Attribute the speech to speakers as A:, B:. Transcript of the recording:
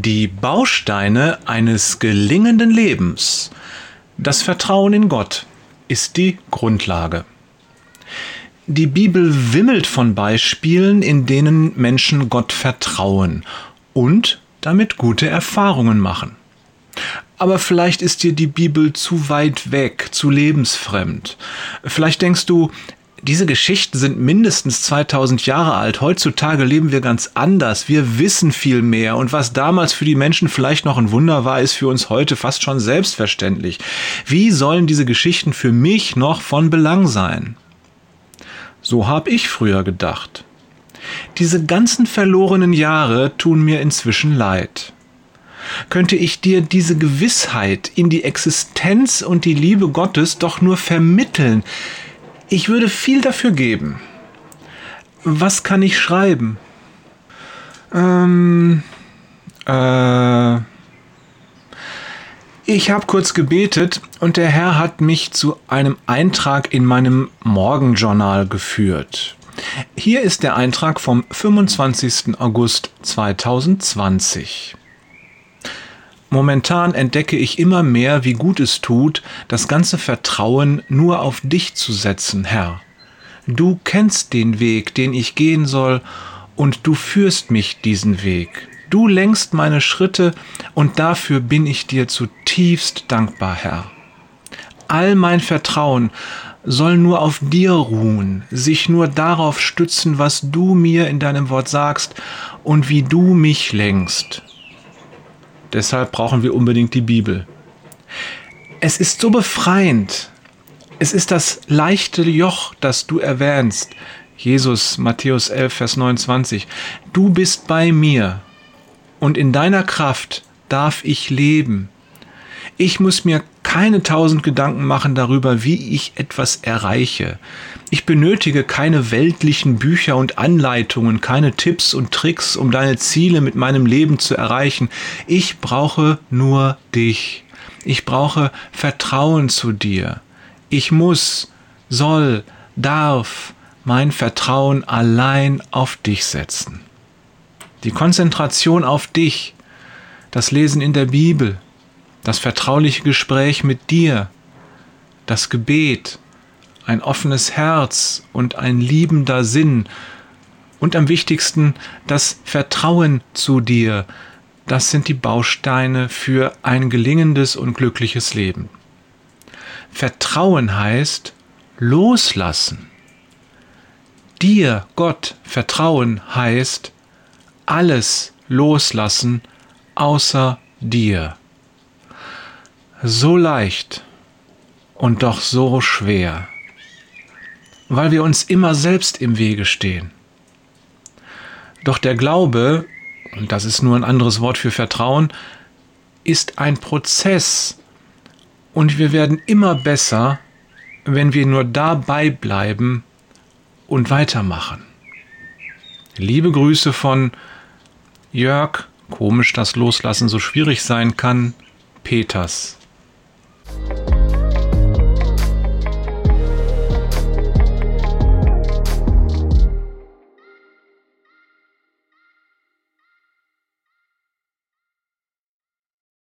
A: Die Bausteine eines gelingenden Lebens. Das Vertrauen in Gott ist die Grundlage. Die Bibel wimmelt von Beispielen, in denen Menschen Gott vertrauen und damit gute Erfahrungen machen. Aber vielleicht ist dir die Bibel zu weit weg, zu lebensfremd. Vielleicht denkst du, diese Geschichten sind mindestens 2000 Jahre alt. Heutzutage leben wir ganz anders. Wir wissen viel mehr. Und was damals für die Menschen vielleicht noch ein Wunder war, ist für uns heute fast schon selbstverständlich. Wie sollen diese Geschichten für mich noch von Belang sein? So habe ich früher gedacht. Diese ganzen verlorenen Jahre tun mir inzwischen leid. Könnte ich dir diese Gewissheit in die Existenz und die Liebe Gottes doch nur vermitteln, ich würde viel dafür geben. Was kann ich schreiben? Ähm, äh, ich habe kurz gebetet und der Herr hat mich zu einem Eintrag in meinem Morgenjournal geführt. Hier ist der Eintrag vom 25. August 2020. Momentan entdecke ich immer mehr, wie gut es tut, das ganze Vertrauen nur auf dich zu setzen, Herr. Du kennst den Weg, den ich gehen soll, und du führst mich diesen Weg. Du lenkst meine Schritte, und dafür bin ich dir zutiefst dankbar, Herr. All mein Vertrauen soll nur auf dir ruhen, sich nur darauf stützen, was du mir in deinem Wort sagst und wie du mich lenkst. Deshalb brauchen wir unbedingt die Bibel. Es ist so befreiend. Es ist das leichte Joch, das du erwähnst. Jesus, Matthäus 11, Vers 29. Du bist bei mir und in deiner Kraft darf ich leben. Ich muss mir keine tausend Gedanken machen darüber, wie ich etwas erreiche. Ich benötige keine weltlichen Bücher und Anleitungen, keine Tipps und Tricks, um deine Ziele mit meinem Leben zu erreichen. Ich brauche nur dich. Ich brauche Vertrauen zu dir. Ich muss, soll, darf mein Vertrauen allein auf dich setzen. Die Konzentration auf dich, das Lesen in der Bibel, das vertrauliche Gespräch mit dir, das Gebet, ein offenes Herz und ein liebender Sinn und am wichtigsten das Vertrauen zu dir, das sind die Bausteine für ein gelingendes und glückliches Leben. Vertrauen heißt loslassen. Dir, Gott, vertrauen heißt alles loslassen außer dir so leicht und doch so schwer, weil wir uns immer selbst im Wege stehen. Doch der Glaube, und das ist nur ein anderes Wort für Vertrauen, ist ein Prozess und wir werden immer besser, wenn wir nur dabei bleiben und weitermachen. Liebe Grüße von Jörg, komisch, dass Loslassen so schwierig sein kann, Peters.